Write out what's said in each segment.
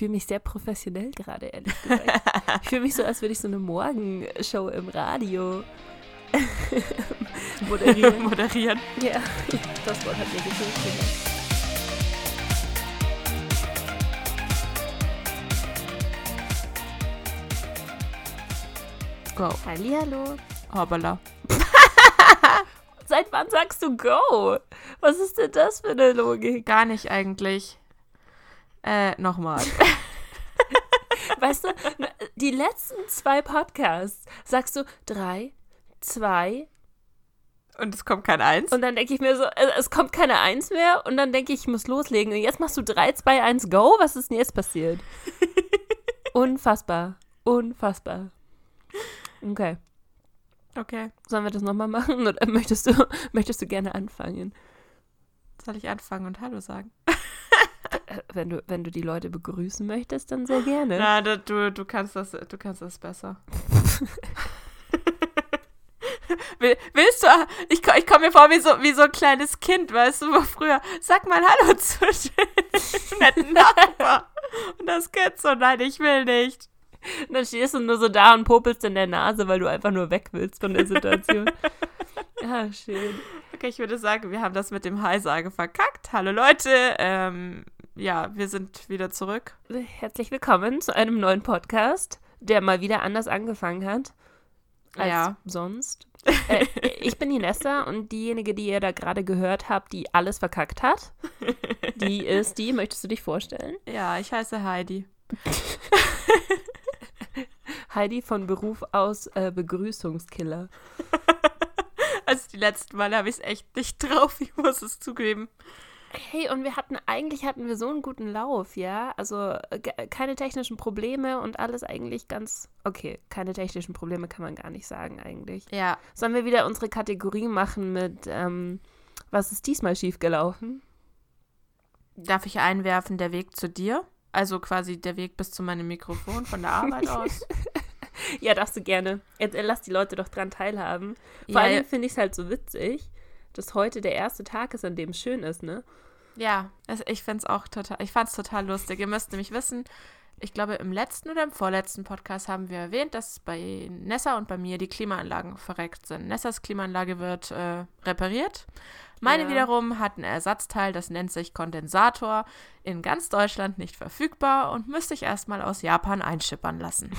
fühle mich sehr professionell gerade, ehrlich gesagt. ich fühle mich so, als würde ich so eine Morgenshow im Radio moderieren. moderieren. Ja, das Wort hat mir gefehlt. Go. Hallihallo. Hoppala. Seit wann sagst du Go? Was ist denn das für eine Logik? Gar nicht eigentlich. Äh, nochmal. weißt du, die letzten zwei Podcasts sagst du drei, zwei. Und es kommt kein Eins. Und dann denke ich mir so, äh, es kommt keine Eins mehr. Und dann denke ich, ich muss loslegen. Und jetzt machst du drei, zwei, eins, Go. Was ist denn jetzt passiert? Unfassbar. Unfassbar. Okay. Okay. Sollen wir das nochmal machen oder möchtest du, möchtest du gerne anfangen? Soll ich anfangen und Hallo sagen? Äh, wenn du, wenn du die Leute begrüßen möchtest, dann sehr gerne. Na, du, du, kannst, das, du kannst das besser. Willst du? Ich, ich komme mir vor wie so, wie so ein kleines Kind, weißt du, wo früher, sag mal Hallo zu dem netten Nachbar. Und das Kind so, nein, ich will nicht. Und dann stehst du nur so da und popelst in der Nase, weil du einfach nur weg willst von der Situation. ja, schön. Okay, ich würde sagen, wir haben das mit dem Hi-Sage verkackt. Hallo Leute, ähm, ja, wir sind wieder zurück. Herzlich willkommen zu einem neuen Podcast, der mal wieder anders angefangen hat als ja. sonst. äh, ich bin die Nessa und diejenige, die ihr da gerade gehört habt, die alles verkackt hat, die ist die. Möchtest du dich vorstellen? Ja, ich heiße Heidi. Heidi von Beruf aus äh, Begrüßungskiller. also die letzten Male habe ich es echt nicht drauf, ich muss es zugeben. Hey, und wir hatten, eigentlich hatten wir so einen guten Lauf, ja? Also äh, keine technischen Probleme und alles eigentlich ganz, okay, keine technischen Probleme kann man gar nicht sagen eigentlich. Ja. Sollen wir wieder unsere Kategorie machen mit, ähm, was ist diesmal schiefgelaufen? Darf ich einwerfen, der Weg zu dir? Also quasi der Weg bis zu meinem Mikrofon von der Arbeit aus. ja, darfst du gerne. Jetzt, äh, lass die Leute doch dran teilhaben. Vor ja, allem finde ich es halt so witzig, dass heute der erste Tag ist, an dem es schön ist, ne? Ja, also ich finde es auch total, ich fand es total lustig. Ihr müsst nämlich wissen, ich glaube, im letzten oder im vorletzten Podcast haben wir erwähnt, dass bei Nessa und bei mir die Klimaanlagen verreckt sind. Nessas Klimaanlage wird äh, repariert. Meine ja. wiederum hat ein Ersatzteil, das nennt sich Kondensator, in ganz Deutschland nicht verfügbar und müsste ich erstmal aus Japan einschippern lassen.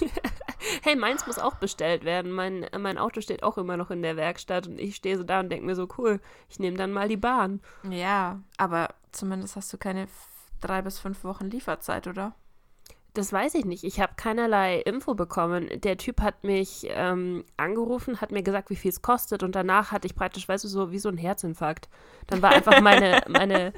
hey, meins muss auch bestellt werden. Mein, mein Auto steht auch immer noch in der Werkstatt und ich stehe so da und denke mir so, cool, ich nehme dann mal die Bahn. Ja, aber zumindest hast du keine drei bis fünf Wochen Lieferzeit, oder? Das weiß ich nicht. Ich habe keinerlei Info bekommen. Der Typ hat mich ähm, angerufen, hat mir gesagt, wie viel es kostet und danach hatte ich praktisch, weißt du, so wie so ein Herzinfarkt. Dann war einfach meine, meine,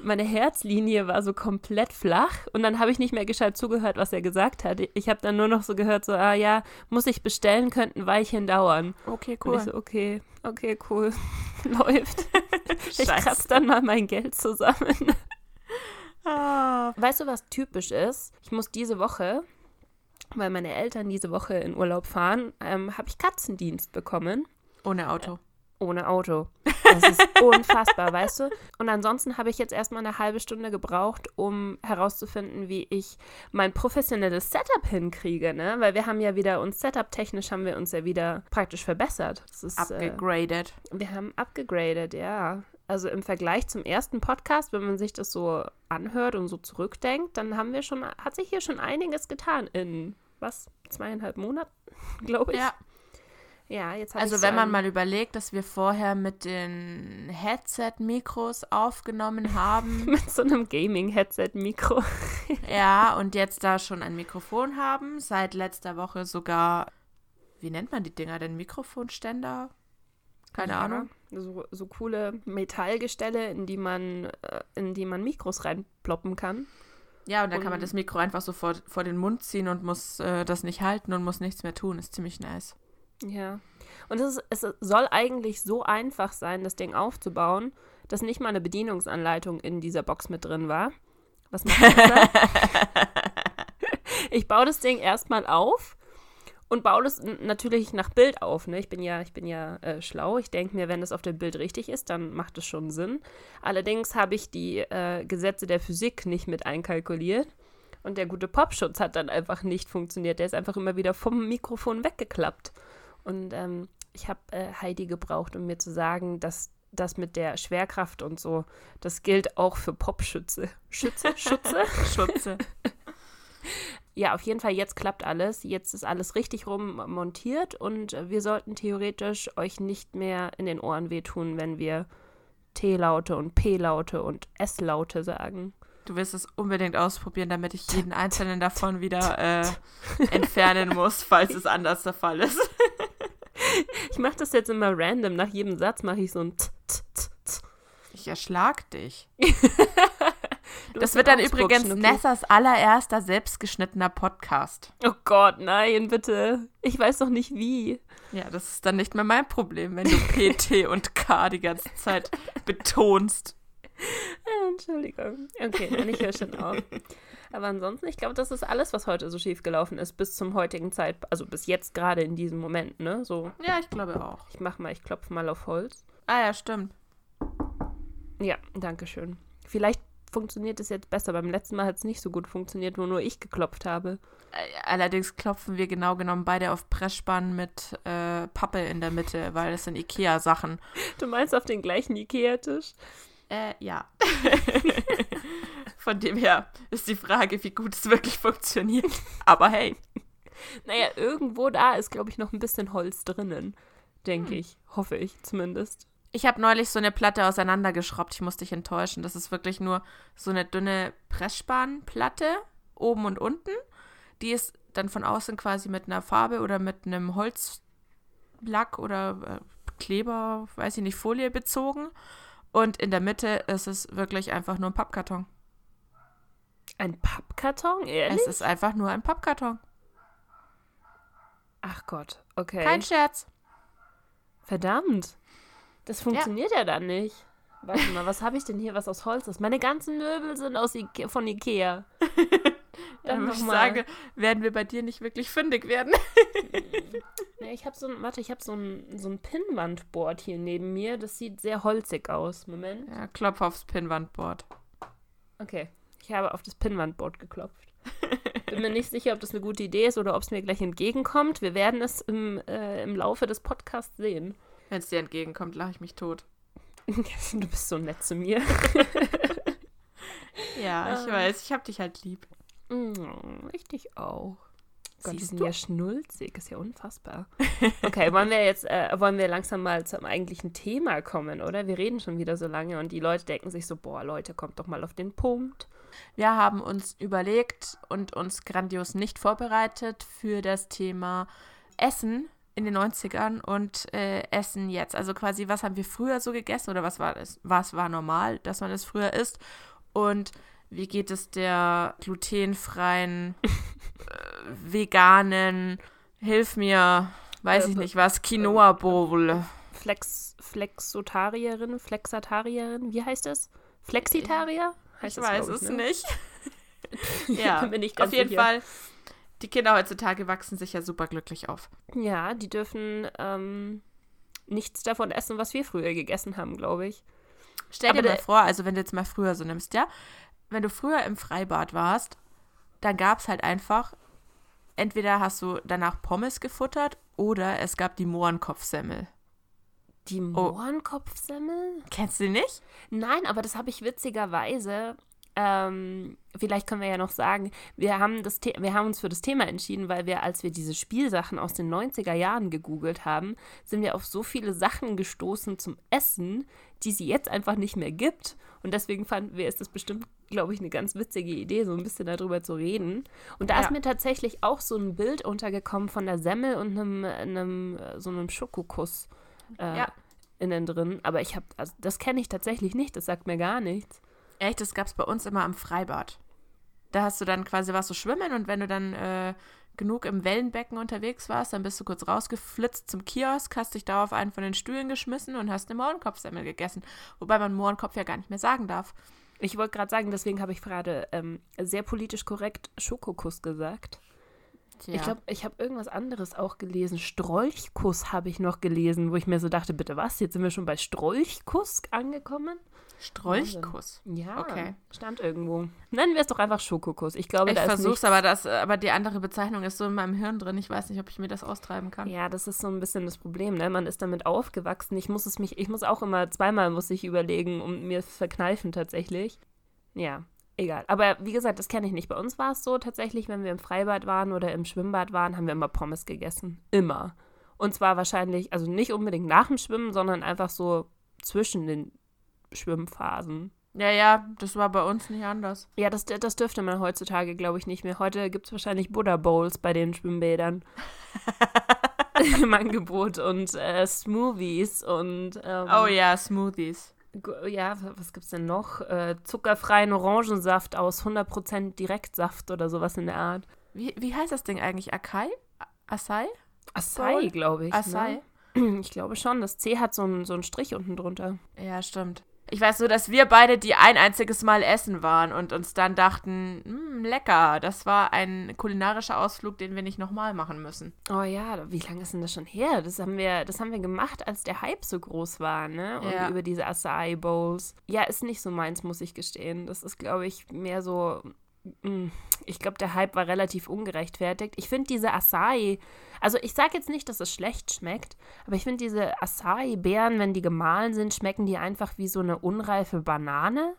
meine Herzlinie war so komplett flach und dann habe ich nicht mehr gescheit zugehört, was er gesagt hat. Ich habe dann nur noch so gehört, so, ah ja, muss ich bestellen, könnten ein Weilchen dauern. Okay, cool. Und ich so, okay, okay, cool. Läuft. ich kratze dann mal mein Geld zusammen. Ah. Weißt du, was typisch ist? Ich muss diese Woche, weil meine Eltern diese Woche in Urlaub fahren, ähm, habe ich Katzendienst bekommen. Ohne Auto. Ohne Auto. Das ist unfassbar, weißt du? Und ansonsten habe ich jetzt erstmal eine halbe Stunde gebraucht, um herauszufinden, wie ich mein professionelles Setup hinkriege, ne? Weil wir haben ja wieder uns Setup-technisch haben wir uns ja wieder praktisch verbessert. Das ist, abgegradet. Äh, wir haben abgegradet, ja also im Vergleich zum ersten Podcast, wenn man sich das so anhört und so zurückdenkt, dann haben wir schon, hat sich hier schon einiges getan in was, zweieinhalb Monaten, glaube ich. Ja. Ja, jetzt Also wenn man mal überlegt, dass wir vorher mit den Headset-Mikros aufgenommen haben. mit so einem Gaming-Headset-Mikro. ja, und jetzt da schon ein Mikrofon haben, seit letzter Woche sogar, wie nennt man die Dinger denn, Mikrofonständer? Keine ja, Ahnung. So, so coole Metallgestelle, in die man, äh, in die man Mikros reinploppen kann. Ja, und dann und, kann man das Mikro einfach so vor, vor den Mund ziehen und muss äh, das nicht halten und muss nichts mehr tun. Ist ziemlich nice. Ja. Und es, ist, es soll eigentlich so einfach sein, das Ding aufzubauen, dass nicht mal eine Bedienungsanleitung in dieser Box mit drin war. Was macht das? ich baue das Ding erstmal auf und baue das natürlich nach Bild auf. Ne? Ich bin ja, ich bin ja äh, schlau. Ich denke mir, wenn das auf dem Bild richtig ist, dann macht es schon Sinn. Allerdings habe ich die äh, Gesetze der Physik nicht mit einkalkuliert. Und der gute Popschutz hat dann einfach nicht funktioniert. Der ist einfach immer wieder vom Mikrofon weggeklappt. Und ähm, ich habe äh, Heidi gebraucht, um mir zu sagen, dass das mit der Schwerkraft und so, das gilt auch für Popschütze. Schütze? Schütze? Schütze. ja, auf jeden Fall, jetzt klappt alles. Jetzt ist alles richtig rum montiert und wir sollten theoretisch euch nicht mehr in den Ohren wehtun, wenn wir T-Laute und P-Laute und S-Laute sagen. Du wirst es unbedingt ausprobieren, damit ich jeden einzelnen davon wieder äh, entfernen muss, falls es anders der Fall ist. Ich mache das jetzt immer random. Nach jedem Satz mache ich so ein t, t, t, t. Ich erschlag dich. das wird dann übrigens Nessas allererster selbstgeschnittener Podcast. Oh Gott, nein, bitte. Ich weiß doch nicht wie. Ja, das ist dann nicht mehr mein Problem, wenn du P, T und K die ganze Zeit betonst. Entschuldigung. Okay, dann ich höre schon auf. Aber ansonsten, ich glaube, das ist alles, was heute so schief gelaufen ist, bis zum heutigen Zeitpunkt, also bis jetzt gerade in diesem Moment, ne? So. Ja, ich glaube auch. Ich mach mal, ich klopfe mal auf Holz. Ah ja, stimmt. Ja, danke schön. Vielleicht funktioniert es jetzt besser. Beim letzten Mal hat es nicht so gut funktioniert, wo nur ich geklopft habe. Allerdings klopfen wir genau genommen beide auf Pressspannen mit äh, Pappe in der Mitte, weil es sind Ikea-Sachen. Du meinst auf den gleichen Ikea-Tisch? Äh, ja. Von dem her ist die Frage, wie gut es wirklich funktioniert. Aber hey. Naja, irgendwo da ist, glaube ich, noch ein bisschen Holz drinnen. Denke hm. ich. Hoffe ich zumindest. Ich habe neulich so eine Platte auseinandergeschraubt. Ich musste dich enttäuschen. Das ist wirklich nur so eine dünne Pressspanplatte, oben und unten. Die ist dann von außen quasi mit einer Farbe oder mit einem Holzlack oder äh, Kleber, weiß ich nicht, Folie bezogen. Und in der Mitte ist es wirklich einfach nur ein Pappkarton. Ein Pappkarton? Ehrlich? Es ist einfach nur ein Pappkarton. Ach Gott, okay. Kein Scherz. Verdammt. Das funktioniert ja, ja dann nicht. Warte mal, was habe ich denn hier, was aus Holz ist? Meine ganzen Möbel sind aus Ike von Ikea. dann ich sagen, werden wir bei dir nicht wirklich fündig werden. ja, ich habe so ein, warte, ich habe so ein, so ein Pinnwandboard hier neben mir. Das sieht sehr holzig aus. Moment. Ja, klopf aufs Pinnwandboard. Okay, ich habe auf das Pinnwandboard geklopft. Bin mir nicht sicher, ob das eine gute Idee ist oder ob es mir gleich entgegenkommt. Wir werden es im, äh, im Laufe des Podcasts sehen. Wenn es dir entgegenkommt, lache ich mich tot. du bist so nett zu mir. ja, ich weiß. Ich hab dich halt lieb. Mm, ich dich auch. Gott, die sind ja schnulzig, ist ja unfassbar. Okay, wollen wir jetzt, äh, wollen wir langsam mal zum eigentlichen Thema kommen, oder? Wir reden schon wieder so lange und die Leute denken sich so, boah, Leute, kommt doch mal auf den Punkt. Wir haben uns überlegt und uns grandios nicht vorbereitet für das Thema Essen in den 90ern und äh, Essen jetzt. Also quasi, was haben wir früher so gegessen oder was war es? Was war normal, dass man es früher isst? Und wie geht es der glutenfreien, äh, veganen, hilf mir, weiß ich äh, nicht was, Quinoa Bowl. Flex, Flexotarierin, Flexatarierin, wie heißt das? Flexitarier? Heißt ich das, weiß ich, es ne? nicht. ja, auf jeden sicher. Fall die Kinder heutzutage wachsen sich ja super glücklich auf. Ja, die dürfen ähm, nichts davon essen, was wir früher gegessen haben, glaube ich. Stell dir mal vor, also wenn du jetzt mal früher so nimmst, ja, wenn du früher im Freibad warst, dann gab es halt einfach, entweder hast du danach Pommes gefuttert oder es gab die Mohrenkopfsemmel. Die oh. Mohrenkopfsemmel? Oh. Kennst du die nicht? Nein, aber das habe ich witzigerweise ähm, vielleicht können wir ja noch sagen, wir haben, das wir haben uns für das Thema entschieden, weil wir, als wir diese Spielsachen aus den 90er Jahren gegoogelt haben, sind wir auf so viele Sachen gestoßen zum Essen, die sie jetzt einfach nicht mehr gibt. Und deswegen fanden wir, ist das bestimmt, glaube ich, eine ganz witzige Idee, so ein bisschen darüber zu reden. Und da ja. ist mir tatsächlich auch so ein Bild untergekommen von der Semmel und einem, einem so einem Schokokuss äh, ja. innen drin. Aber ich habe, also das kenne ich tatsächlich nicht, das sagt mir gar nichts. Echt, das gab es bei uns immer am Freibad. Da hast du dann quasi was zu schwimmen und wenn du dann äh, genug im Wellenbecken unterwegs warst, dann bist du kurz rausgeflitzt zum Kiosk, hast dich da auf einen von den Stühlen geschmissen und hast eine Mohrenkopfsemmel gegessen. Wobei man Mohrenkopf ja gar nicht mehr sagen darf. Ich wollte gerade sagen, deswegen habe ich gerade ähm, sehr politisch korrekt Schokokuss gesagt. Tja. Ich glaube, ich habe irgendwas anderes auch gelesen. Strolchkuss habe ich noch gelesen, wo ich mir so dachte, bitte was? Jetzt sind wir schon bei Strolchkuss angekommen? Strolchkuss. Ja, Okay. stand irgendwo. Nennen wir es doch einfach Schokokuss. Ich glaube, Ich da ist versuch's, nichts- aber das, aber die andere Bezeichnung ist so in meinem Hirn drin. Ich weiß nicht, ob ich mir das austreiben kann. Ja, das ist so ein bisschen das Problem, ne? Man ist damit aufgewachsen. Ich muss es mich, ich muss auch immer zweimal muss ich überlegen und mir es verkneifen tatsächlich. Ja, egal. Aber wie gesagt, das kenne ich nicht. Bei uns war es so tatsächlich, wenn wir im Freibad waren oder im Schwimmbad waren, haben wir immer Pommes gegessen. Immer. Und zwar wahrscheinlich, also nicht unbedingt nach dem Schwimmen, sondern einfach so zwischen den Schwimmphasen. Ja, ja, das war bei uns nicht anders. Ja, das, das dürfte man heutzutage, glaube ich, nicht mehr. Heute gibt es wahrscheinlich Buddha Bowls bei den Schwimmbädern. Im Angebot und äh, Smoothies und ähm, Oh ja, Smoothies. Ja, wa- was gibt's denn noch? Äh, zuckerfreien Orangensaft aus 100% Direktsaft oder sowas in der Art. Wie, wie heißt das Ding eigentlich? Akai? A- Acai? Acai, Bowl? glaube ich. Acai? Ne? Ich glaube schon. Das C hat so einen so einen Strich unten drunter. Ja, stimmt. Ich weiß so, dass wir beide die ein einziges Mal essen waren und uns dann dachten, "Hm, lecker, das war ein kulinarischer Ausflug, den wir nicht nochmal machen müssen. Oh ja, wie lange ist denn das schon her? Das haben wir, das haben wir gemacht, als der Hype so groß war, ne? Und Ja. über diese Acai Bowls. Ja, ist nicht so meins, muss ich gestehen. Das ist, glaube ich, mehr so. Mm, Ich glaube, der Hype war relativ ungerechtfertigt. Ich finde diese Acai, also ich sage jetzt nicht, dass es schlecht schmeckt, aber ich finde diese Acai-Beeren, wenn die gemahlen sind, schmecken die einfach wie so eine unreife Banane.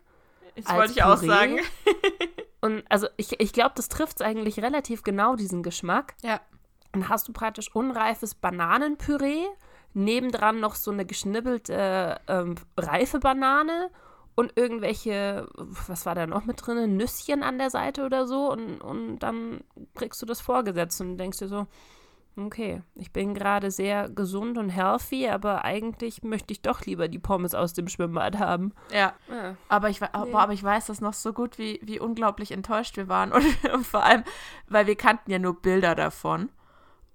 Das wollte ich auch Püree. sagen. Und also ich, ich glaube, das trifft es eigentlich relativ genau, diesen Geschmack. Ja. Dann hast du praktisch unreifes Bananenpüree, nebendran noch so eine geschnibbelte ähm, reife Banane und irgendwelche, was war da noch mit drin, Nüsschen an der Seite oder so und, und dann kriegst du das vorgesetzt und denkst dir so, okay, ich bin gerade sehr gesund und healthy, aber eigentlich möchte ich doch lieber die Pommes aus dem Schwimmbad haben. Ja. Ja. Aber ich, Nee. boah, aber ich weiß das noch so gut, wie, wie unglaublich enttäuscht wir waren. Und, und vor allem, weil wir kannten ja nur Bilder davon.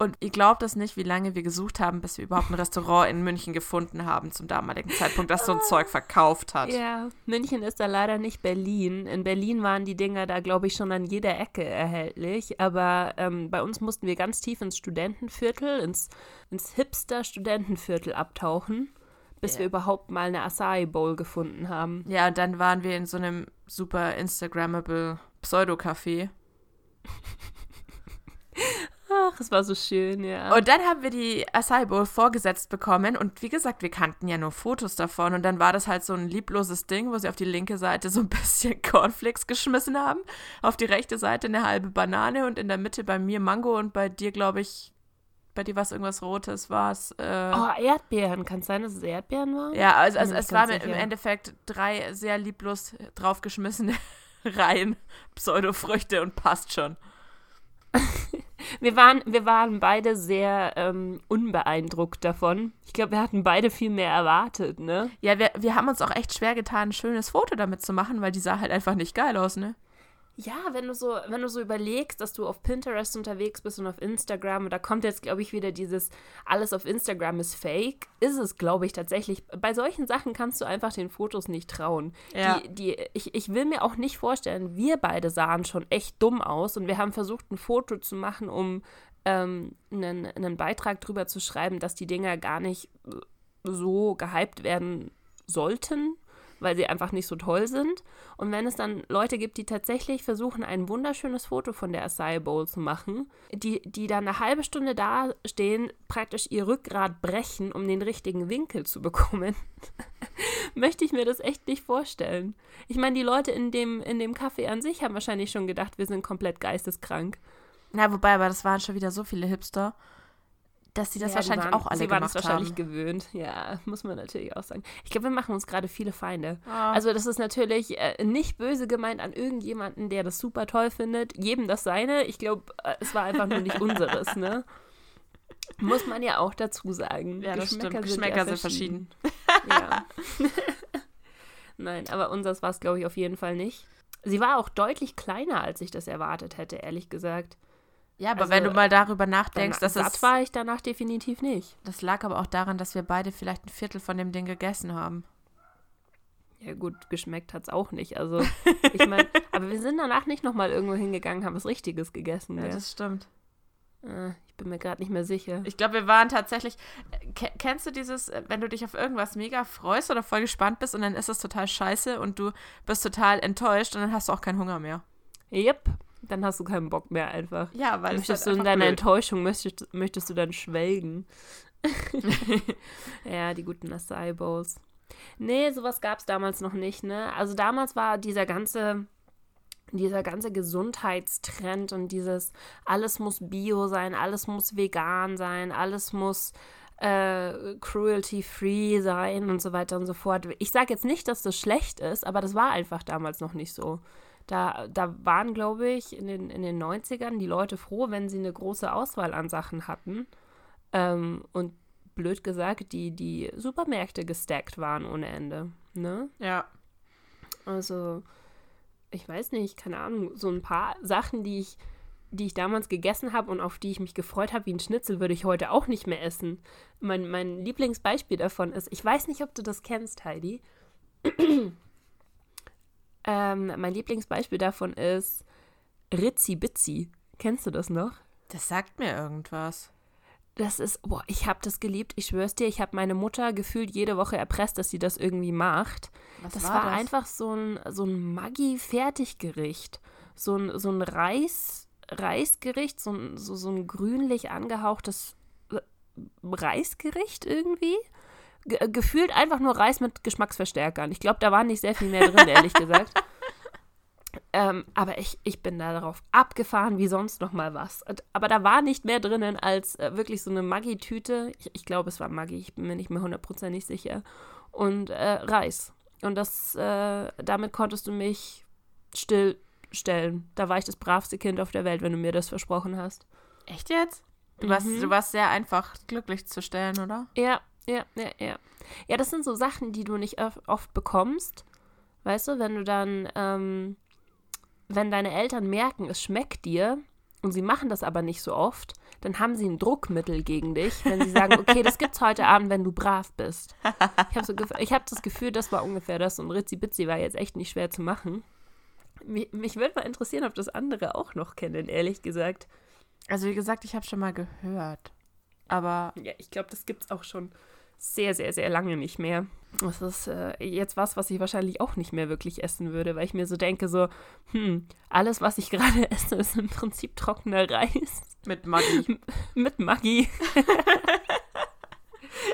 Und ihr glaubt das nicht, wie lange wir gesucht haben, bis wir überhaupt ein Restaurant in München gefunden haben zum damaligen Zeitpunkt, das so ein Zeug verkauft hat. Ja, München ist da leider nicht Berlin. In Berlin waren die Dinger da, glaube ich, schon an jeder Ecke erhältlich. Aber ähm, bei uns mussten wir ganz tief ins Studentenviertel, ins, ins Hipster-Studentenviertel abtauchen, bis Ja. wir überhaupt mal eine Acai Bowl gefunden haben. Ja, und dann waren wir in so einem super Instagrammable Pseudo-Café. Ach, es war so schön, ja. Und dann haben wir die Acai Bowl vorgesetzt bekommen und wie gesagt, wir kannten ja nur Fotos davon und dann war das halt so ein liebloses Ding, wo sie auf die linke Seite so ein bisschen Cornflakes geschmissen haben, auf die rechte Seite eine halbe Banane und in der Mitte bei mir Mango und bei dir, glaube ich, bei dir war es irgendwas Rotes, war es. Äh, oh, Erdbeeren. Kann es sein, dass es Erdbeeren waren? ja, also, also es waren im. Endeffekt drei sehr lieblos draufgeschmissene Reihen Pseudofrüchte und passt schon. Wir waren, wir waren beide sehr ähm, unbeeindruckt davon. Ich glaube, wir hatten beide viel mehr erwartet, ne? Ja, wir, wir haben uns auch echt schwer getan, ein schönes Foto damit zu machen, weil die sah halt einfach nicht geil aus, ne? Ja, wenn du so, wenn du so überlegst, dass du auf Pinterest unterwegs bist und auf Instagram, und da kommt jetzt, glaube ich, wieder dieses, alles auf Instagram ist fake, ist es, glaube ich, tatsächlich. Bei solchen Sachen kannst du einfach den Fotos nicht trauen. Ja. Die, die, ich, ich will mir auch nicht vorstellen, wir beide sahen schon echt dumm aus und wir haben versucht, ein Foto zu machen, um ähm, einen, einen Beitrag drüber zu schreiben, dass die Dinger gar nicht so gehypt werden sollten, weil sie einfach nicht so toll sind. Und wenn es dann Leute gibt, die tatsächlich versuchen, ein wunderschönes Foto von der Acai Bowl zu machen, die, die dann eine halbe Stunde da stehen, praktisch ihr Rückgrat brechen, um den richtigen Winkel zu bekommen, möchte ich mir das echt nicht vorstellen. Ich meine, die Leute in dem, in dem Café an sich haben wahrscheinlich schon gedacht, wir sind komplett geisteskrank. Na, wobei, aber das waren schon wieder so viele Hipster, dass sie das Ja, wahrscheinlich waren, auch alle sie waren es wahrscheinlich haben. gewöhnt. Ja, muss man natürlich auch sagen. Ich glaube, wir machen uns gerade viele Feinde. Ah. Also das ist natürlich äh, nicht böse gemeint an irgendjemanden, der das super toll findet. Jedem das seine. Ich glaube, äh, es war einfach nur nicht unseres, ne? Muss man ja auch dazu sagen. ja, das stimmt. ja Geschmäcker sind verschieden. Ja. Nein, aber unseres war es, glaube ich, auf jeden Fall nicht. Sie war auch deutlich kleiner, als ich das erwartet hätte, ehrlich gesagt. Ja, aber Also, wenn du mal darüber nachdenkst, dass satt es, war ich danach definitiv nicht. das lag aber auch daran, dass wir beide vielleicht ein Viertel von dem Ding gegessen haben. Ja gut, geschmeckt hat es auch nicht. Also, ich meine, aber wir sind danach nicht nochmal irgendwo hingegangen, haben was Richtiges gegessen. Ja, Ja, das stimmt. Äh, ich bin mir gerade nicht mehr sicher. Ich glaube, wir waren tatsächlich. Ke kennst du dieses, äh, wenn du dich auf irgendwas mega freust oder voll gespannt bist und dann ist es total scheiße und du bist total enttäuscht und dann hast du auch keinen Hunger mehr? Yep. Dann hast du keinen Bock mehr einfach. Ja, weil möchtest es du halt in deiner blöd. Enttäuschung möchtest, möchtest du dann schwelgen. ja, die guten Acai Bowls. Nee, sowas gab es damals noch nicht, ne? Also damals war dieser ganze dieser ganze Gesundheitstrend und dieses alles muss bio sein, alles muss vegan sein, alles muss äh, cruelty-free sein und so weiter und so fort. Ich sage jetzt nicht, dass das schlecht ist, aber das war einfach damals noch nicht so. Da, da waren, glaube ich, in den, in den 90ern die Leute froh, wenn sie eine große Auswahl an Sachen hatten. Ähm, und blöd gesagt, die, die Supermärkte gestackt waren ohne Ende. Ne? Ja. Also, ich weiß nicht, keine Ahnung, so ein paar Sachen, die ich, die ich damals gegessen habe und auf die ich mich gefreut habe, wie ein Schnitzel, würde ich heute auch nicht mehr essen. Mein, mein Lieblingsbeispiel davon ist, ich weiß nicht, ob du das kennst, Heidi. Ähm, mein Lieblingsbeispiel davon ist Ritzi Bitzi. Kennst du das noch? Das sagt mir irgendwas. Das ist, boah, ich habe das geliebt. Ich schwör's dir, ich habe meine Mutter gefühlt jede Woche erpresst, dass sie das irgendwie macht. Was Das war war, das? einfach so ein, so ein Maggi-Fertiggericht. So ein, so ein Reis, Reisgericht, so ein, so, so ein grünlich angehauchtes äh, Reisgericht irgendwie. Ge gefühlt einfach nur Reis mit Geschmacksverstärkern. Ich glaube, da war nicht sehr viel mehr drin, ehrlich gesagt. Ähm, aber ich, ich bin da darauf abgefahren, wie sonst noch mal was. Aber da war nicht mehr drinnen als äh, wirklich so eine Maggi-Tüte. Ich, ich glaube, es war Maggi, ich bin mir nicht mehr hundertprozentig sicher. Und äh, Reis. Und das, äh, damit konntest du mich stillstellen. Da war ich das bravste Kind auf der Welt, wenn du mir das versprochen hast. Echt jetzt? Du, warst, Mhm. du warst sehr einfach glücklich zu stellen, oder? Ja, ja, ja, ja. Ja, das sind so Sachen, die du nicht oft, bekommst. Weißt du, wenn du dann, ähm, wenn deine Eltern merken, es schmeckt dir und sie machen das aber nicht so oft, dann haben sie ein Druckmittel gegen dich, wenn sie sagen, okay, das gibt's heute Abend, wenn du brav bist. Ich habe so ich hab das Gefühl, das war ungefähr das und Ritzi Bitzi war jetzt echt nicht schwer zu machen. Mich, mich würde mal interessieren, ob das andere auch noch kennen, ehrlich gesagt. Also wie gesagt, ich habe schon mal gehört. Aber Ja, ich glaube, das gibt es auch schon sehr, sehr, sehr lange nicht mehr. Das ist äh, jetzt was, was ich wahrscheinlich auch nicht mehr wirklich essen würde, weil ich mir so denke, so, hm, alles, was ich gerade esse, ist im Prinzip trockener Reis mit Maggi. mit Maggi.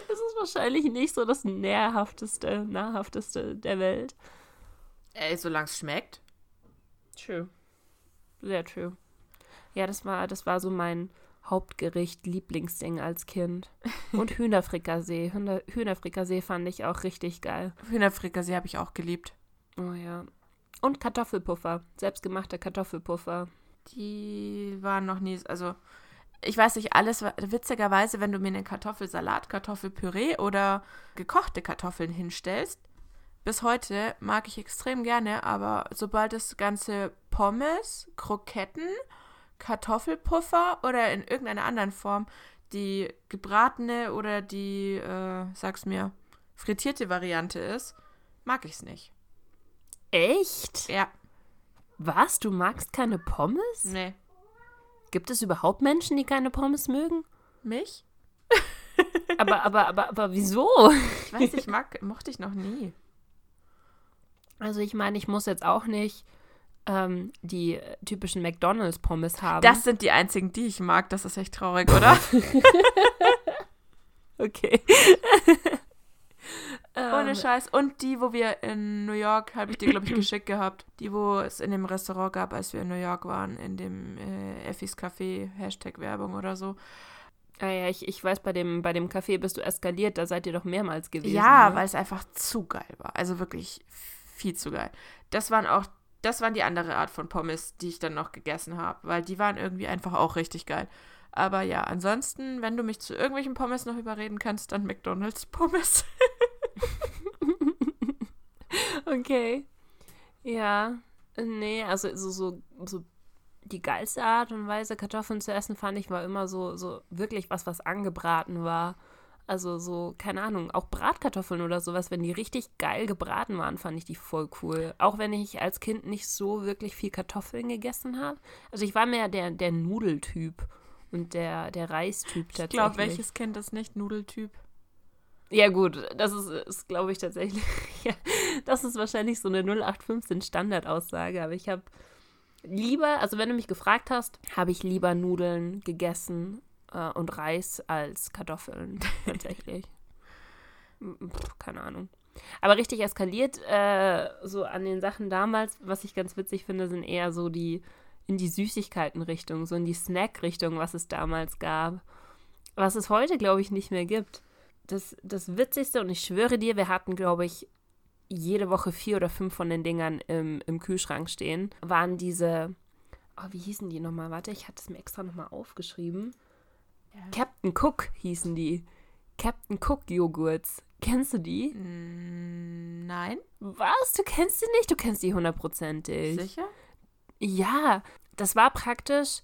Es ist wahrscheinlich nicht so das nährhafteste, nahrhafteste der Welt. Ey, solange es schmeckt. True. Sehr true. Ja, das war, das war so mein Hauptgericht, Lieblingsding als Kind. Und Hühnerfrikassee. Hühner, Hühnerfrikassee fand ich auch richtig geil. Hühnerfrikassee habe ich auch geliebt. Oh ja. Und Kartoffelpuffer. Selbstgemachter Kartoffelpuffer. Die waren noch nie, also ich weiß nicht, alles, witzigerweise, wenn du mir einen Kartoffelsalat, Kartoffelpüree oder gekochte Kartoffeln hinstellst, bis heute mag ich extrem gerne, aber sobald das ganze Pommes, Kroketten, Kartoffelpuffer oder in irgendeiner anderen Form die gebratene oder die, äh, sag's mir, frittierte Variante ist, mag ich's nicht. Echt? Ja, Was? Du magst keine Pommes? nee. Gibt es überhaupt Menschen, die keine Pommes mögen? Mich? Aber, aber, aber, aber wieso? Ich weiß, ich mag, mochte ich noch nie. Also ich meine, ich muss jetzt auch nicht ähm, die typischen McDonalds-Pommes haben. Das sind die einzigen, die ich mag. Das ist echt traurig, oder? okay. Ohne Ähm, Scheiß. Und die, wo wir in New York, habe ich dir, glaube ich, geschickt gehabt. Die, wo es in dem Restaurant gab, als wir in New York waren, in dem äh, Effis Café, Hashtag Werbung oder so. Ah ja, ich, ich weiß, bei dem, bei dem Café bist du eskaliert, da seid ihr doch mehrmals gewesen. Ja, ne? weil es einfach zu geil war. Also wirklich viel zu geil. Das waren auch, das waren die andere Art von Pommes, die ich dann noch gegessen habe, weil die waren irgendwie einfach auch richtig geil. Aber ja, ansonsten, wenn du mich zu irgendwelchen Pommes noch überreden kannst, dann McDonalds Pommes. Okay. Ja. Nee, also so, so, so die geilste Art und Weise, Kartoffeln zu essen, fand ich, war immer so, so wirklich was, was angebraten war. Also so, keine Ahnung, auch Bratkartoffeln oder sowas, wenn die richtig geil gebraten waren, fand ich die voll cool. Auch wenn ich als Kind nicht so wirklich viel Kartoffeln gegessen habe. Also ich war mehr der, der Nudeltyp. und der, der Reistyp tatsächlich. Ich glaube, welches kennt das nicht? Nudeltyp. Ja, gut, das ist, ist glaube ich, tatsächlich. ja, das ist wahrscheinlich so eine 0815 Standardaussage, aber ich habe lieber, also wenn du mich gefragt hast, habe ich lieber Nudeln gegessen äh, und Reis als Kartoffeln, tatsächlich. Pff, keine Ahnung. Aber richtig eskaliert, äh, so an den Sachen damals, was ich ganz witzig finde, sind eher so die in die Süßigkeiten-Richtung, so in die Snack-Richtung, was es damals gab. Was es heute, glaube ich, nicht mehr gibt. Das, das Witzigste, und ich schwöre dir, wir hatten, glaube ich, jede Woche vier oder fünf von den Dingern im, im Kühlschrank stehen, waren diese, oh, wie hießen die nochmal? Warte, ich hatte es mir extra nochmal aufgeschrieben. Ja. Captain Cook hießen die. Captain Cook Joghurts. Kennst du die? Mm, nein. Was? Du kennst die nicht? Du kennst die hundertprozentig. Sicher? Ja, das war praktisch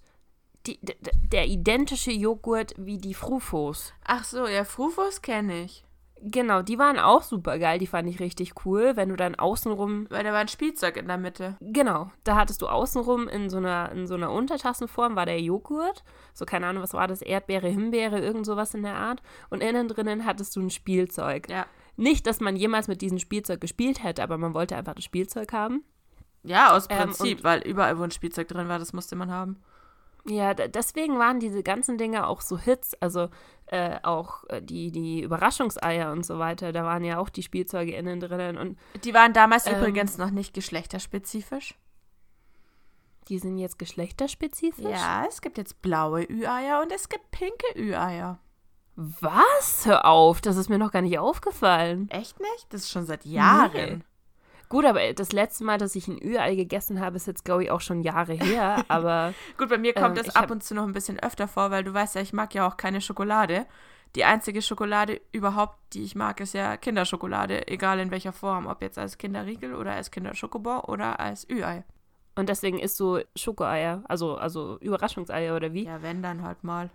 die, der identische Joghurt wie die Frufos. Ach so, ja, Frufos kenne ich. Genau, die waren auch super geil, die fand ich richtig cool, wenn du dann außenrum. Weil da war ein Spielzeug in der Mitte. Genau, da hattest du außenrum in so einer, in so einer Untertassenform war der Joghurt. So, keine Ahnung, was war das? Erdbeere, Himbeere, irgend sowas in der Art. Und innen drinnen hattest du ein Spielzeug. Ja. Nicht, dass man jemals mit diesem Spielzeug gespielt hätte, aber man wollte einfach das Spielzeug haben. Ja, aus ähm, Prinzip, ähm, weil überall, wo ein Spielzeug drin war, das musste man haben. Ja, deswegen waren diese ganzen Dinge auch so Hits. Also äh, auch äh, die, die Überraschungseier und so weiter, da waren ja auch die Spielzeuge innen drinnen. Und, die waren damals ähm, übrigens noch nicht geschlechterspezifisch. Die sind jetzt geschlechterspezifisch? Ja, es gibt jetzt blaue Ü-Eier und es gibt pinke Ü-Eier. Was? Hör auf, das ist mir noch gar nicht aufgefallen. Echt nicht? Das ist schon seit Jahren. Nee. Gut, aber das letzte Mal, dass ich ein Ü-Ei gegessen habe, ist jetzt, glaube ich, auch schon Jahre her. Aber gut, bei mir kommt ähm, es ab und zu noch ein bisschen öfter vor, weil du weißt ja, ich mag ja auch keine Schokolade. Die einzige Schokolade überhaupt, die ich mag, ist ja Kinderschokolade, egal in welcher Form, ob jetzt als Kinderriegel oder als Kinderschokobon oder als Ü-Ei. Und deswegen isst du Schokoeier, also, also Überraschungseier oder wie? Ja, wenn dann halt mal.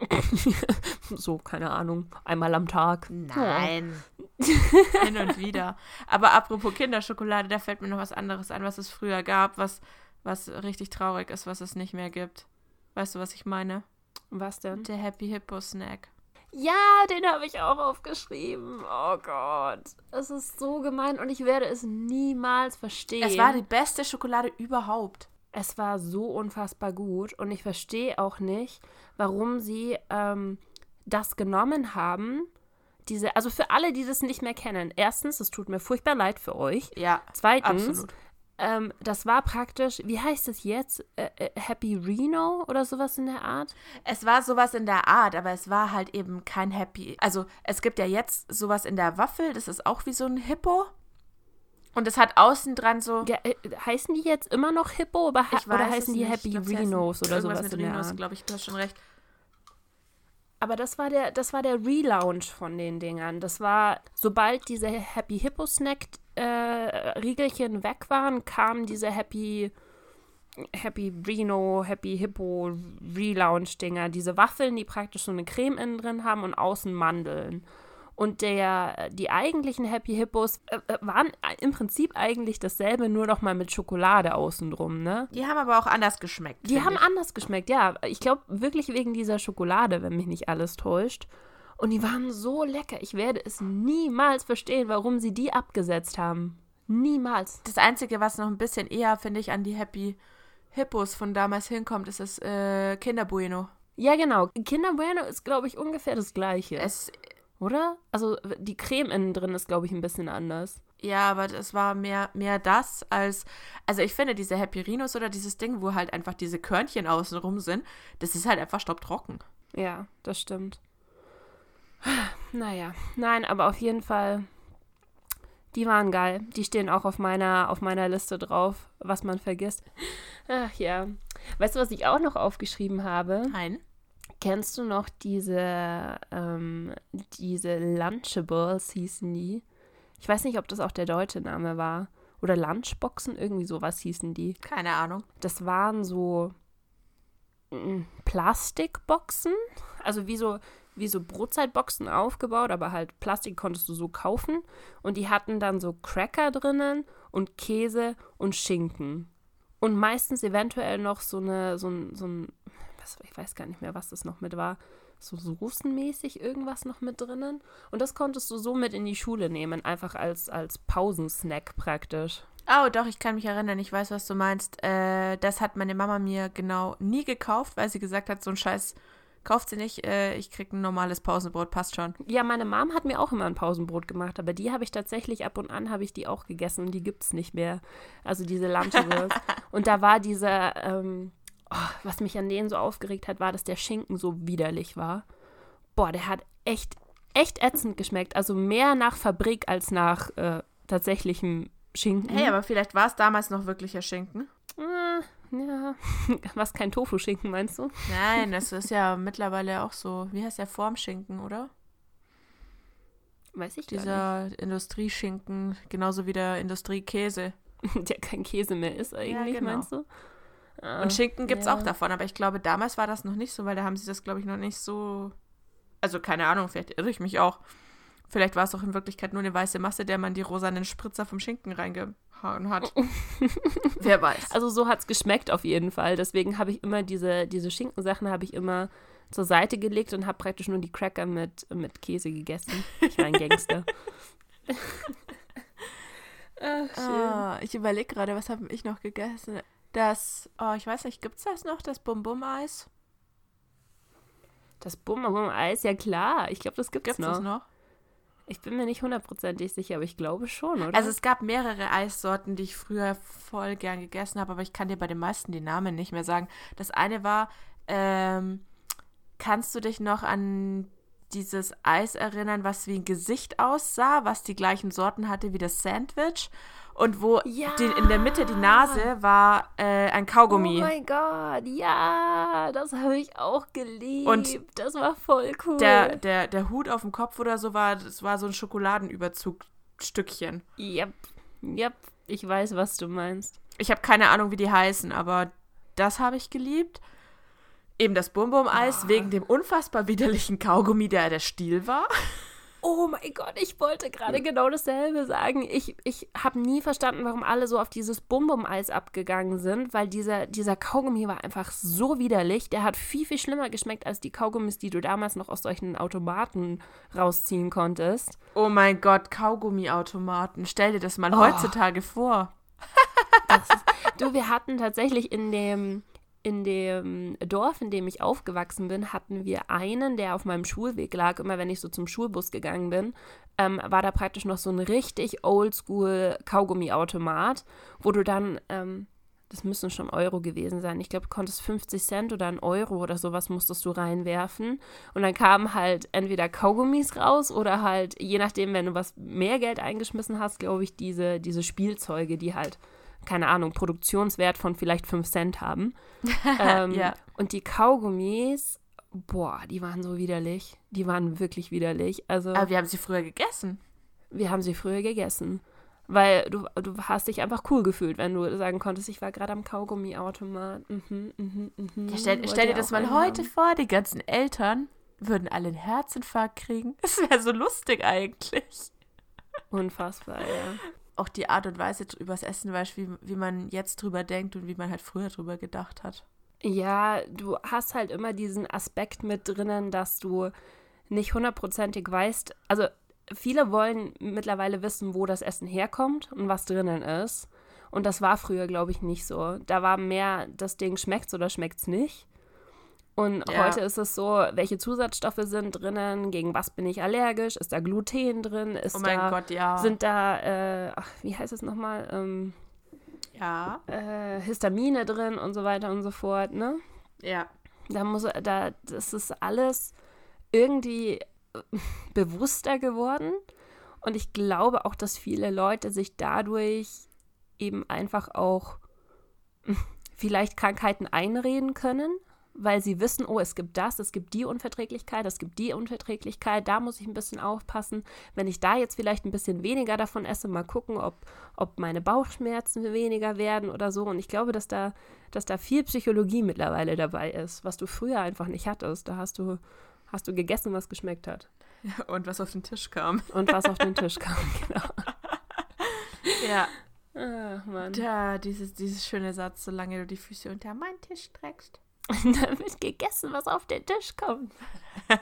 so, keine Ahnung, einmal am Tag. Nein. Hin und wieder. Aber apropos Kinderschokolade, da fällt mir noch was anderes ein, was es früher gab, was, was richtig traurig ist, was es nicht mehr gibt. Weißt du, was ich meine? Was denn? Der Happy Hippo Snack. Ja, den habe ich auch aufgeschrieben. Oh Gott. Es ist so gemein und ich werde es niemals verstehen. Es war die beste Schokolade überhaupt. Es war so unfassbar gut und ich verstehe auch nicht, warum sie ähm, das genommen haben. Diese, also für alle, die das nicht mehr kennen. Erstens, es tut mir furchtbar leid für euch. Ja. Zweitens, ähm, das war praktisch, wie heißt es jetzt? Äh, äh, Happy Reno oder sowas in der Art? Es war sowas in der Art, aber es war halt eben kein Happy. Also es gibt ja jetzt sowas in der Waffel, das ist auch wie so ein Hippo. Und es hat außen dran so. Ja, äh, heißen die jetzt immer noch Hippo oder, ha oder heißen die Happy glaub, Renos oder sowas? Mit Renos, glaube ich, du hast schon recht. Aber das war der, das war der Relaunch von den Dingern. Das war, sobald diese Happy Hippo Snack äh, Riegelchen weg waren, kamen diese Happy Happy Reno, Happy Hippo Relaunch Dinger. Diese Waffeln, die praktisch so eine Creme innen drin haben und außen Mandeln. Und der, die eigentlichen Happy Hippos äh, äh waren im Prinzip eigentlich dasselbe, nur noch mal mit Schokolade außenrum, ne? Die haben aber auch anders geschmeckt. Die haben ich. anders geschmeckt, ja. Ich glaube wirklich wegen dieser Schokolade, wenn mich nicht alles täuscht. Und die waren so lecker. Ich werde es niemals verstehen, warum sie die abgesetzt haben. Niemals. Das Einzige, was noch ein bisschen eher, finde ich, an die Happy Hippos von damals hinkommt, ist das äh, Kinder Bueno. Ja, genau. Kinder Bueno ist, glaube ich, ungefähr das Gleiche. Es oder? Also die Creme innen drin ist, glaube ich, ein bisschen anders. Ja, aber es war mehr, mehr das als. Also ich finde, diese Happy Rhinos oder dieses Ding, wo halt einfach diese Körnchen außenrum sind, das ist halt einfach stopptrocken. Ja, das stimmt. Naja, nein, aber auf jeden Fall, die waren geil. Die stehen auch auf meiner, auf meiner Liste drauf, was man vergisst. Ach ja. Weißt du, was ich auch noch aufgeschrieben habe? Nein. Kennst du noch diese, ähm, diese Lunchables hießen die? Ich weiß nicht, ob das auch der deutsche Name war. Oder Lunchboxen, irgendwie sowas hießen die. Keine Ahnung. Das waren so mm, Plastikboxen, also wie so, wie so Brotzeitboxen aufgebaut, aber halt Plastik konntest du so kaufen. Und die hatten dann so Cracker drinnen und Käse und Schinken. Und meistens eventuell noch so eine, so ein, so ein was, ich weiß gar nicht mehr, was das noch mit war, so soßenmäßig irgendwas noch mit drinnen. Und das konntest du so mit in die Schule nehmen, einfach als, als Pausensnack praktisch. Oh, doch, ich kann mich erinnern, ich weiß, was du meinst. Äh, das hat meine Mama mir genau nie gekauft, weil sie gesagt hat, so ein Scheiß kauft sie nicht, äh, ich krieg ein normales Pausenbrot, passt schon. Ja, meine Mom hat mir auch immer ein Pausenbrot gemacht, aber die habe ich tatsächlich ab und an habe ich die auch gegessen und die gibt es nicht mehr. Also diese Lunchables. und da war dieser, ähm, oh, was mich an denen so aufgeregt hat, war, dass der Schinken so widerlich war. Boah, der hat echt, echt ätzend geschmeckt. Also mehr nach Fabrik als nach äh, tatsächlichem Schinken. Hey, aber vielleicht war es damals noch wirklicher Schinken. Äh, ja, was kein Tofu-Schinken, meinst du? Nein, das ist ja mittlerweile auch so. Wie heißt der Formschinken, oder? Weiß ich Dieser Industrieschinken, genauso wie der Industriekäse. Der kein Käse mehr ist eigentlich, ja, genau. meinst du? Ah, Und Schinken gibt es ja. auch davon, aber ich glaube, damals war das noch nicht so, weil da haben sie das, glaube ich, noch nicht so. Also keine Ahnung, vielleicht irre ich mich auch. Vielleicht war es auch in Wirklichkeit nur eine weiße Masse, der man die rosanen Spritzer vom Schinken reingehauen hat. Wer weiß. Also so hat es geschmeckt auf jeden Fall. Deswegen habe ich immer diese, diese Schinkensachen habe ich immer zur Seite gelegt und habe praktisch nur die Cracker mit, mit Käse gegessen. Ich war ein Gangster. Ach, ah, ich überlege gerade, was habe ich noch gegessen? Das, oh, ich weiß nicht, gibt es das noch, das Bum-Bum-Eis? Das Bum-Bum-Eis, ja klar. Ich glaube, das gibt es noch. Gibt's noch? Ich bin mir nicht hundertprozentig sicher, aber ich glaube schon, oder? Also es gab mehrere Eissorten, die ich früher voll gern gegessen habe, aber ich kann dir bei den meisten die Namen nicht mehr sagen. Das eine war, ähm, kannst du dich noch an dieses Eis erinnern, was wie ein Gesicht aussah, was die gleichen Sorten hatte wie das Sandwich? Und wo ja. die, in der Mitte die Nase war äh, ein Kaugummi. Oh mein Gott, ja, das habe ich auch geliebt. Und das war voll cool. Der, der, der Hut auf dem Kopf oder so war, das war so ein Schokoladenüberzugstückchen. Yep, yep, ich weiß, was du meinst. Ich habe keine Ahnung, wie die heißen, aber das habe ich geliebt. Eben das Bum-Bum-Eis oh. wegen dem unfassbar widerlichen Kaugummi, der der Stiel war. Oh mein Gott, ich wollte gerade genau dasselbe sagen. Ich, ich habe nie verstanden, warum alle so auf dieses Bum-Bum-Eis abgegangen sind, weil dieser, dieser Kaugummi war einfach so widerlich. Der hat viel, viel schlimmer geschmeckt als die Kaugummis, die du damals noch aus solchen Automaten rausziehen konntest. Oh mein Gott, Kaugummi-Automaten. Stell dir das mal oh. heutzutage vor. Ist, du, wir hatten tatsächlich in dem in dem Dorf, in dem ich aufgewachsen bin, hatten wir einen, der auf meinem Schulweg lag. Immer wenn ich so zum Schulbus gegangen bin, ähm, war da praktisch noch so ein richtig oldschool Kaugummi-Automat, wo du dann, ähm, das müssen schon Euro gewesen sein, ich glaube, konntest 50 Cent oder ein Euro oder sowas musstest du reinwerfen. Und dann kamen halt entweder Kaugummis raus oder halt, je nachdem, wenn du was mehr Geld eingeschmissen hast, glaube ich, diese, diese Spielzeuge, die halt keine Ahnung, Produktionswert von vielleicht 5 Cent haben. ähm, ja. Und die Kaugummis, boah, die waren so widerlich. Die waren wirklich widerlich. Also, Aber wir haben sie früher gegessen. Wir haben sie früher gegessen. Weil du, du hast dich einfach cool gefühlt, wenn du sagen konntest, ich war gerade am Kaugummiautomat. Mhm, mhm, mhm. Ja, stell, stell dir das mal heute haben. vor, die ganzen Eltern würden alle einen Herzinfarkt kriegen. Das wäre so lustig eigentlich. Unfassbar, ja auch die Art und Weise übers Essen weißt, wie, wie man jetzt drüber denkt und wie man halt früher drüber gedacht hat. Ja, du hast halt immer diesen Aspekt mit drinnen, dass du nicht hundertprozentig weißt. Also viele wollen mittlerweile wissen, wo das Essen herkommt und was drinnen ist. Und das war früher, glaube ich, nicht so. Da war mehr, das Ding schmeckt's oder schmeckt's nicht. Und ja. heute ist es so, welche Zusatzstoffe sind drinnen, gegen was bin ich allergisch, ist da Gluten drin, ist oh mein da, Gott, ja. sind da, äh, ach, wie heißt es nochmal, ähm, ja. Äh, Histamine drin und so weiter und so fort, ne? Ja. Da muss, da, das ist alles irgendwie bewusster geworden. Und ich glaube auch, dass viele Leute sich dadurch eben einfach auch vielleicht Krankheiten einreden können, weil sie wissen, oh, es gibt das, es gibt die Unverträglichkeit, es gibt die Unverträglichkeit, da muss ich ein bisschen aufpassen. Wenn ich da jetzt vielleicht ein bisschen weniger davon esse, mal gucken, ob, ob meine Bauchschmerzen weniger werden oder so. Und ich glaube, dass da, dass da viel Psychologie mittlerweile dabei ist, was du früher einfach nicht hattest. Da hast du, hast du gegessen, was geschmeckt hat. und was auf den Tisch kam. Und was auf den Tisch kam, genau. Ja. Ach, Mann. Ja, dieses, dieses schöne Satz, solange du die Füße unter meinen Tisch streckst da wird gegessen, was auf den Tisch kommt.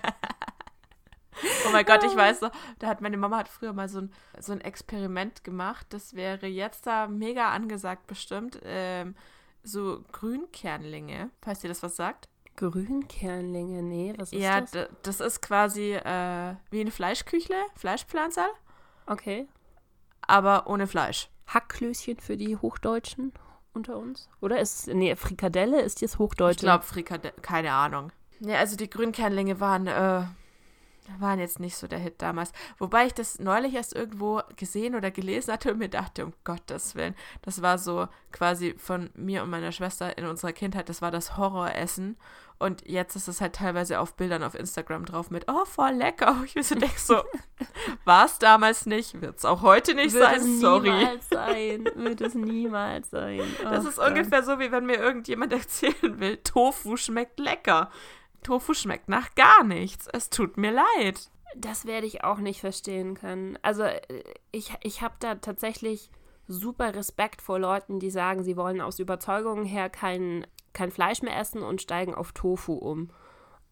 Oh mein Gott, ich weiß noch, da hat meine Mama hat früher mal so ein, so ein Experiment gemacht. Das wäre jetzt da mega angesagt bestimmt. Ähm, so Grünkernlinge, falls ihr das was sagt. Grünkernlinge, nee, was ist ja, das? d- das ist quasi äh, wie eine Fleischküchle, Fleischpflanzerl, Okay. aber ohne Fleisch. Hackklößchen für die Hochdeutschen unter uns? Oder ist es, nee, Frikadelle ist jetzt Hochdeutsch. Ich glaube Frikadelle, keine Ahnung. Ja, also die Grünkernlinge waren, äh, waren jetzt nicht so der Hit damals. Wobei ich das neulich erst irgendwo gesehen oder gelesen hatte und mir dachte, um Gottes Willen, das war so quasi von mir und meiner Schwester in unserer Kindheit, das war das Horroressen. Und jetzt ist es halt teilweise auf Bildern auf Instagram drauf mit, oh, voll lecker. Ich mir so denke so, war es damals nicht, wird es auch heute nicht Wird sein, es sorry. niemals sein. Wird es niemals sein. Das Oh ist Gott. ungefähr so, wie wenn mir irgendjemand erzählen will, Tofu schmeckt lecker. Tofu schmeckt nach gar nichts. Es tut mir leid. Das werde ich auch nicht verstehen können. Also äh, ich, ich habe da tatsächlich super Respekt vor Leuten, die sagen, sie wollen aus Überzeugungen her kein, kein Fleisch mehr essen und steigen auf Tofu um.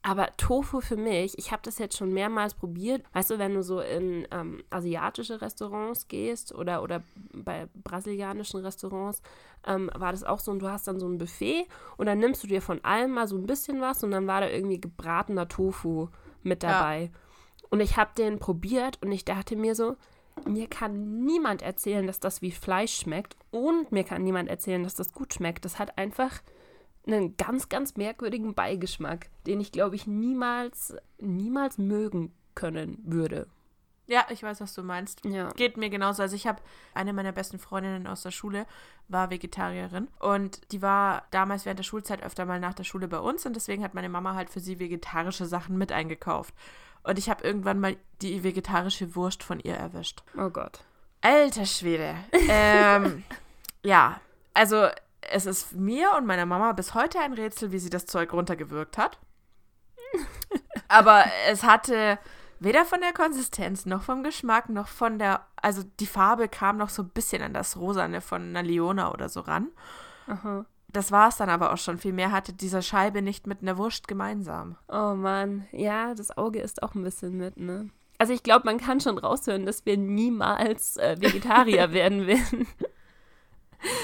Aber Tofu für mich, ich habe das jetzt schon mehrmals probiert. Weißt du, wenn du so in ähm, asiatische Restaurants gehst oder, oder bei brasilianischen Restaurants, ähm, war das auch so, und du hast dann so ein Buffet und dann nimmst du dir von allem mal so ein bisschen was und dann war da irgendwie gebratener Tofu mit Ja. dabei. Und ich habe den probiert und ich dachte mir so, mir kann niemand erzählen, dass das wie Fleisch schmeckt und mir kann niemand erzählen, dass das gut schmeckt. Das hat einfach einen ganz, ganz merkwürdigen Beigeschmack, den ich, glaube ich, niemals, niemals mögen können würde. Ja, ich weiß, was du meinst. Ja. Geht mir genauso. Also ich habe eine meiner besten Freundinnen aus der Schule war Vegetarierin und die war damals während der Schulzeit öfter mal nach der Schule bei uns und deswegen hat meine Mama halt für sie vegetarische Sachen mit eingekauft. Und ich habe irgendwann mal die vegetarische Wurst von ihr erwischt. Oh Gott. Alter Schwede. ähm, ja, also es ist mir und meiner Mama bis heute ein Rätsel, wie sie das Zeug runtergewürgt hat. Aber es hatte weder von der Konsistenz noch vom Geschmack noch von der, also die Farbe kam noch so ein bisschen an das Rosane von einer Leona oder so ran. Aha. Das war es dann aber auch schon. Viel mehr hatte diese Scheibe nicht mit einer Wurst gemeinsam. Oh Mann. Ja, das Auge ist auch ein bisschen mit, ne? Also ich glaube, man kann schon raushören, dass wir niemals äh, Vegetarier werden werden.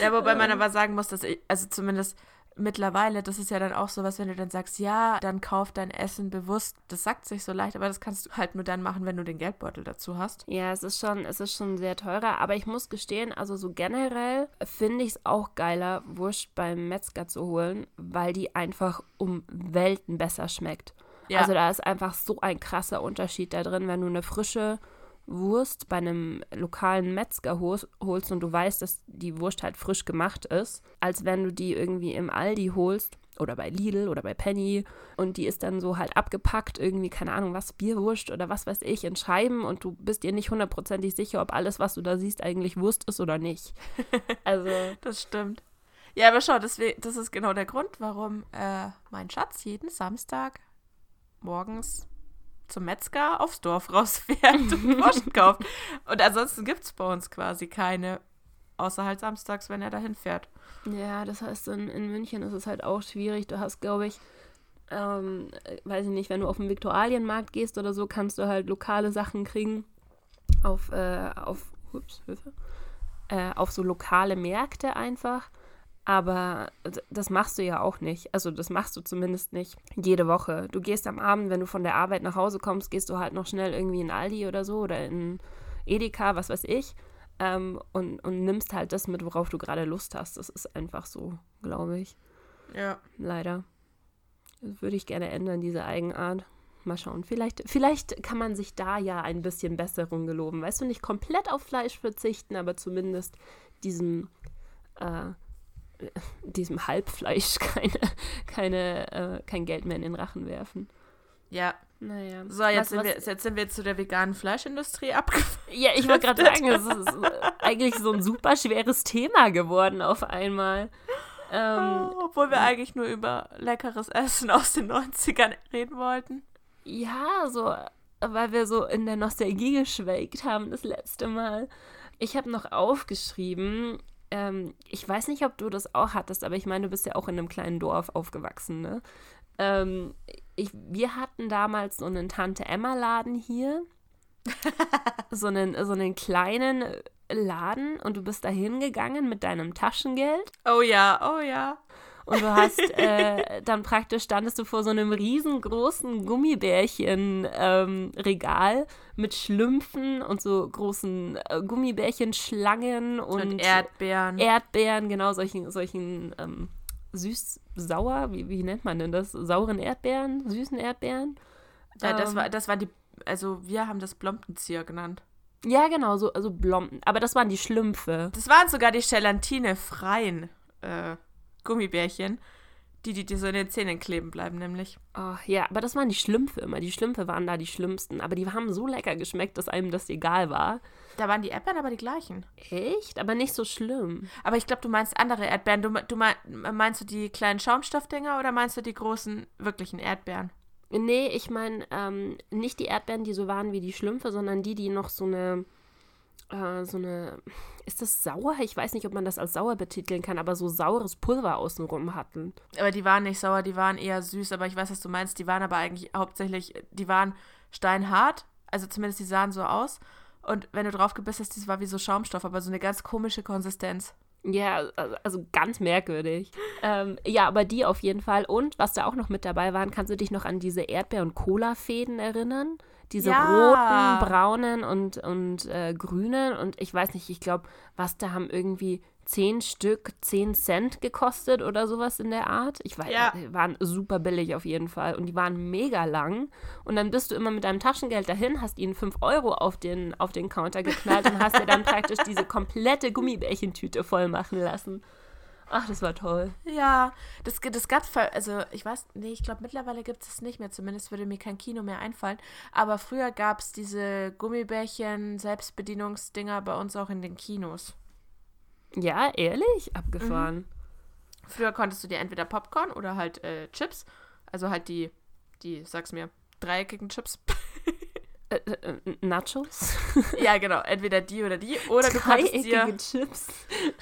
Ja, wobei man aber sagen muss, dass ich, also zumindest mittlerweile, das ist ja dann auch so was, wenn du dann sagst, ja, dann kauf dein Essen bewusst. Das sagt sich so leicht, aber das kannst du halt nur dann machen, wenn du den Geldbeutel dazu hast. Ja, es ist schon, es ist schon sehr teurer, aber ich muss gestehen, also so generell finde ich es auch geiler, Wurst beim Metzger zu holen, weil die einfach um Welten besser schmeckt. Ja. Also da ist einfach so ein krasser Unterschied da drin, wenn du eine frische Wurst bei einem lokalen Metzger hol- holst und du weißt, dass die Wurst halt frisch gemacht ist, als wenn du die irgendwie im Aldi holst oder bei Lidl oder bei Penny und die ist dann so halt abgepackt, irgendwie, keine Ahnung, was, Bierwurst oder was weiß ich, in Scheiben und du bist dir nicht hundertprozentig sicher, ob alles, was du da siehst, eigentlich Wurst ist oder nicht. Also, Das stimmt. Ja, aber schau, das, das ist genau der Grund, warum äh, mein Schatz jeden Samstag morgens zum Metzger aufs Dorf rausfährt und Wurst kauft. Und ansonsten gibt es bei uns quasi keine, außer halt samstags, wenn er dahin fährt. Ja, das heißt, in, in München ist es halt auch schwierig. Du hast, glaube ich, ähm, äh, weiß ich nicht, wenn du auf den Viktualienmarkt gehst oder so, kannst du halt lokale Sachen kriegen. Auf, äh, auf, ups, Hilfe. Äh, auf so lokale Märkte einfach. Aber das machst du ja auch nicht. Also das machst du zumindest nicht jede Woche. Du gehst am Abend, wenn du von der Arbeit nach Hause kommst, gehst du halt noch schnell irgendwie in Aldi oder so oder in Edeka, was weiß ich. Ähm, und, und nimmst halt das mit, worauf du gerade Lust hast. Das ist einfach so, glaube ich. Ja. Leider. Das würde ich gerne ändern, diese Eigenart. Mal schauen. Vielleicht, vielleicht kann man sich da ja ein bisschen Besserung geloben. Weißt du, nicht komplett auf Fleisch verzichten, aber zumindest diesem, äh, diesem Halbfleisch keine, keine, äh, kein Geld mehr in den Rachen werfen. Ja. Naja. So, jetzt, Was- sind, wir, jetzt sind wir zu der veganen Fleischindustrie abgefahren. Ja, ich wollte gerade sagen, es ist eigentlich so ein super schweres Thema geworden auf einmal. Ähm, Obwohl wir eigentlich nur über leckeres Essen aus den 90ern reden wollten. Ja, so, weil wir so in der Nostalgie geschwelgt haben das letzte Mal. Ich habe noch aufgeschrieben, ähm, ich weiß nicht, ob du das auch hattest, aber ich meine, du bist ja auch in einem kleinen Dorf aufgewachsen, ne? Ähm, ich, wir hatten damals so einen Tante-Emma-Laden hier. so, einen, so einen kleinen Laden und du bist da hingegangen mit deinem Taschengeld. Oh ja, oh ja. Und du hast äh, dann praktisch standest du vor so einem riesengroßen Gummibärchen-Regal ähm, mit Schlümpfen und so großen äh, Gummibärchenschlangen und, und, Erdbeeren. Erdbeeren, genau, solchen, solchen ähm, süß-sauer, wie, wie nennt man denn das? Sauren Erdbeeren, süßen Erdbeeren. Ja, das war, ähm, das war die, also wir haben das Blompenzieher genannt. Ja, genau, so also Blompen. Aber das waren die Schlümpfe. Das waren sogar die Gelatine freien äh, Gummibärchen, die, die dir so in den Zähnen kleben bleiben, nämlich. Oh, ja, aber das waren die Schlümpfe immer. Die Schlümpfe waren da die schlimmsten. Aber die haben so lecker geschmeckt, dass einem das egal war. Da waren die Erdbeeren aber die gleichen. Echt? Aber nicht so schlimm. Aber ich glaube, du meinst andere Erdbeeren. Du, du meinst du die kleinen Schaumstoffdinger oder meinst du die großen, wirklichen Erdbeeren? Nee, ich meine ähm, nicht die Erdbeeren, die so waren wie die Schlümpfe, sondern die, die noch so eine äh, so eine, ist das sauer? Ich weiß nicht, ob man das als sauer betiteln kann, aber so saures Pulver außenrum hatten. Aber die waren nicht sauer, die waren eher süß, aber ich weiß, was du meinst. Die waren aber eigentlich hauptsächlich, die waren steinhart, also zumindest die sahen so aus. Und wenn du drauf gebissen hast, das war wie so Schaumstoff, aber so eine ganz komische Konsistenz. Ja, also ganz merkwürdig. ähm, ja, aber die auf jeden Fall. Und was da auch noch mit dabei waren, kannst du dich noch an diese Erdbeer- und Cola-Fäden erinnern? Diese ja. roten, braunen und, und äh, grünen. Und ich weiß nicht, ich glaube, was da haben irgendwie zehn Stück, zehn Cent gekostet oder sowas in der Art. Ich weiß, ja. die waren super billig auf jeden Fall. Und die waren mega lang. Und dann bist du immer mit deinem Taschengeld dahin, hast ihnen fünf Euro auf den, auf den Counter geknallt und hast dir dann praktisch diese komplette Gummibärchentüte voll machen lassen. Ach, das war toll. Ja, das, das gab es, also ich weiß, nee, ich glaube mittlerweile gibt es nicht mehr, zumindest würde mir kein Kino mehr einfallen. Aber früher gab es diese Gummibärchen, Selbstbedienungsdinger bei uns auch in den Kinos. Ja, ehrlich? Abgefahren. Mhm. Früher konntest du dir entweder Popcorn oder halt äh, Chips, also halt die, die, sag's mir, dreieckigen Chips. Äh, äh, Nachos? ja, genau. Entweder die oder die. Oder du konntest dir. Chips.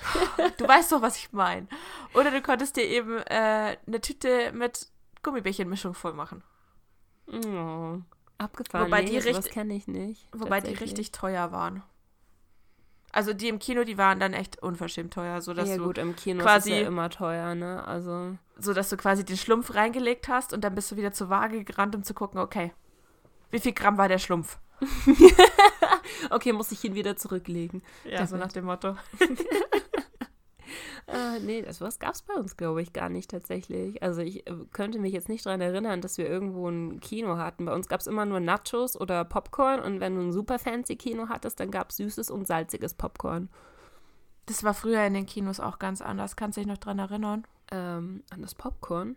du weißt doch, was ich meine. Oder du konntest dir eben äh, eine Tüte mit Gummibärchenmischung voll machen. Oh, abgefahren. Wobei nee, die richtig, kenne ich nicht. Wobei die richtig teuer waren. Also die im Kino, die waren dann echt unverschämt teuer, so dass ja, du gut, im Kino quasi ist ja immer teuer, ne? Also so dass du quasi den Schlumpf reingelegt hast und dann bist du wieder zur Waage gerannt, um zu gucken, okay, wie viel Gramm war der Schlumpf? okay, muss ich ihn wieder zurücklegen. Ja, Damit. so nach dem Motto. äh, nee, das was gab es bei uns, glaube ich, gar nicht tatsächlich. Also ich äh, könnte mich jetzt nicht daran erinnern, dass wir irgendwo ein Kino hatten. Bei uns gab es immer nur Nachos oder Popcorn und wenn du ein super fancy Kino hattest, dann gab es süßes und salziges Popcorn. Das war früher in den Kinos auch ganz anders. Kannst du dich noch daran erinnern? Ähm, an das Popcorn?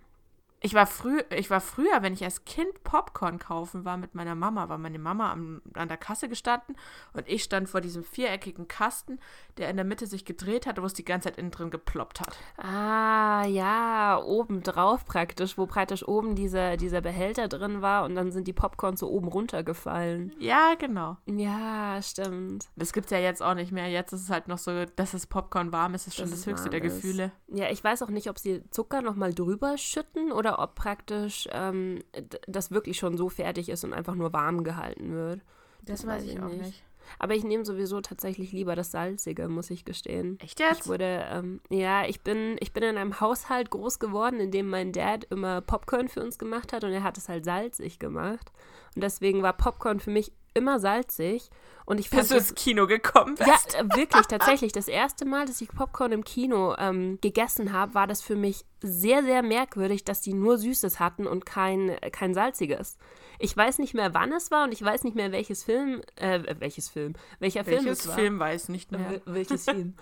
Ich war, früh, ich war früher, wenn ich als Kind Popcorn kaufen war mit meiner Mama, war meine Mama am, an der Kasse gestanden und ich stand vor diesem viereckigen Kasten, der in der Mitte sich gedreht hat, wo es die ganze Zeit innen drin geploppt hat. Ah, ja, oben drauf praktisch, wo praktisch oben dieser, dieser Behälter drin war und dann sind die Popcorn so oben runtergefallen. Ja, genau. Ja, stimmt. Das gibt es ja jetzt auch nicht mehr. Jetzt ist es halt noch so, dass das Popcorn warm ist, ist schon das, das höchste der Gefühle. Ja, ich weiß auch nicht, ob sie Zucker nochmal drüber schütten oder oder ob praktisch ähm, das wirklich schon so fertig ist und einfach nur warm gehalten wird. Das, das weiß ich auch nicht. nicht. Aber ich nehme sowieso tatsächlich lieber das Salzige, muss ich gestehen. Echt jetzt? Ich wurde, ähm, ja, ich bin, ich bin in einem Haushalt groß geworden, in dem mein Dad immer Popcorn für uns gemacht hat und er hat es halt salzig gemacht. Und deswegen war Popcorn für mich immer salzig. Und ich Bis du ins Kino gekommen bist. Ja, äh, wirklich, tatsächlich. Das erste Mal, dass ich Popcorn im Kino ähm, gegessen habe, war das für mich sehr, sehr merkwürdig, dass die nur Süßes hatten und kein, kein Salziges. Ich weiß nicht mehr, wann es war und ich weiß nicht mehr, welches Film, äh, welches Film, welcher welches Film es war. Film weiß nicht mehr. Äh, welches Film.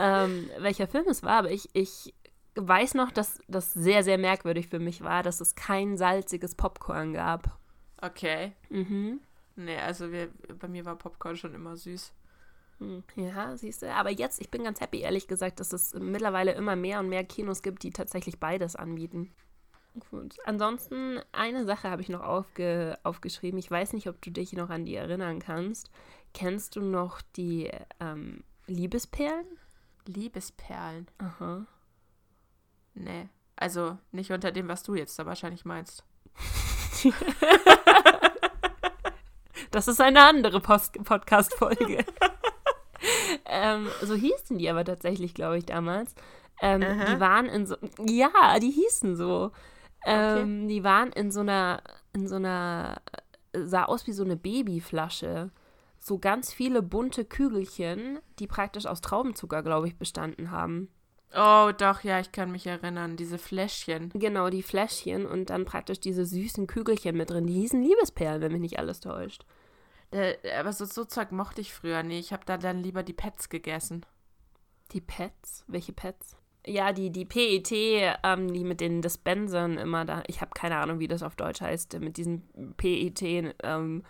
ähm, welcher Film es war, aber ich, ich weiß noch, dass das sehr, sehr merkwürdig für mich war, dass es kein salziges Popcorn gab. Okay. Mhm. Nee, also wir, bei mir war Popcorn schon immer süß. Hm. Ja, siehst du. Aber jetzt, ich bin ganz happy, ehrlich gesagt, dass es mittlerweile immer mehr und mehr Kinos gibt, die tatsächlich beides anbieten. Gut. Ansonsten, eine Sache habe ich noch aufge aufgeschrieben. Ich weiß nicht, ob du dich noch an die erinnern kannst. Kennst du noch die ähm, Liebesperlen? Liebesperlen. Aha. Nee. Also nicht unter dem, was du jetzt da wahrscheinlich meinst. Das ist eine andere Podcast-Folge. ähm, so hießen die aber tatsächlich, glaube ich, damals. Ähm, die waren in so. Ja, die hießen so. Ähm, Die waren in so einer. In so einer. Sah aus wie so eine Babyflasche. So ganz viele bunte Kügelchen, die praktisch aus Traubenzucker, glaube ich, bestanden haben. Oh, doch, ja, ich kann mich erinnern. Diese Fläschchen. Genau, die Fläschchen und dann praktisch diese süßen Kügelchen mit drin. Die hießen Liebesperlen, wenn mich nicht alles täuscht. Äh, aber so, so Zeug mochte ich früher nie. Ich habe da dann lieber die Pets gegessen. Die Pets? Welche Pets? Ja, die, die PET, ähm, die mit den Dispensern immer da. Ich habe keine Ahnung, wie das auf Deutsch heißt. Mit diesen PET ähm,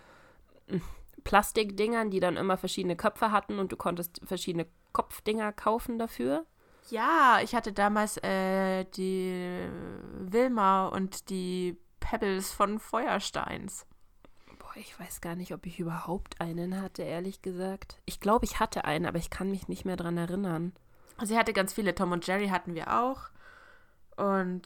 Plastikdingern, die dann immer verschiedene Köpfe hatten und du konntest verschiedene Kopfdinger kaufen dafür. Ja, ich hatte damals äh, die Wilma und die Pebbles von Feuersteins. Ich weiß gar nicht, ob ich überhaupt einen hatte, ehrlich gesagt. Ich glaube, ich hatte einen, aber ich kann mich nicht mehr dran erinnern. Sie hatte ganz viele. Tom und Jerry hatten wir auch. Und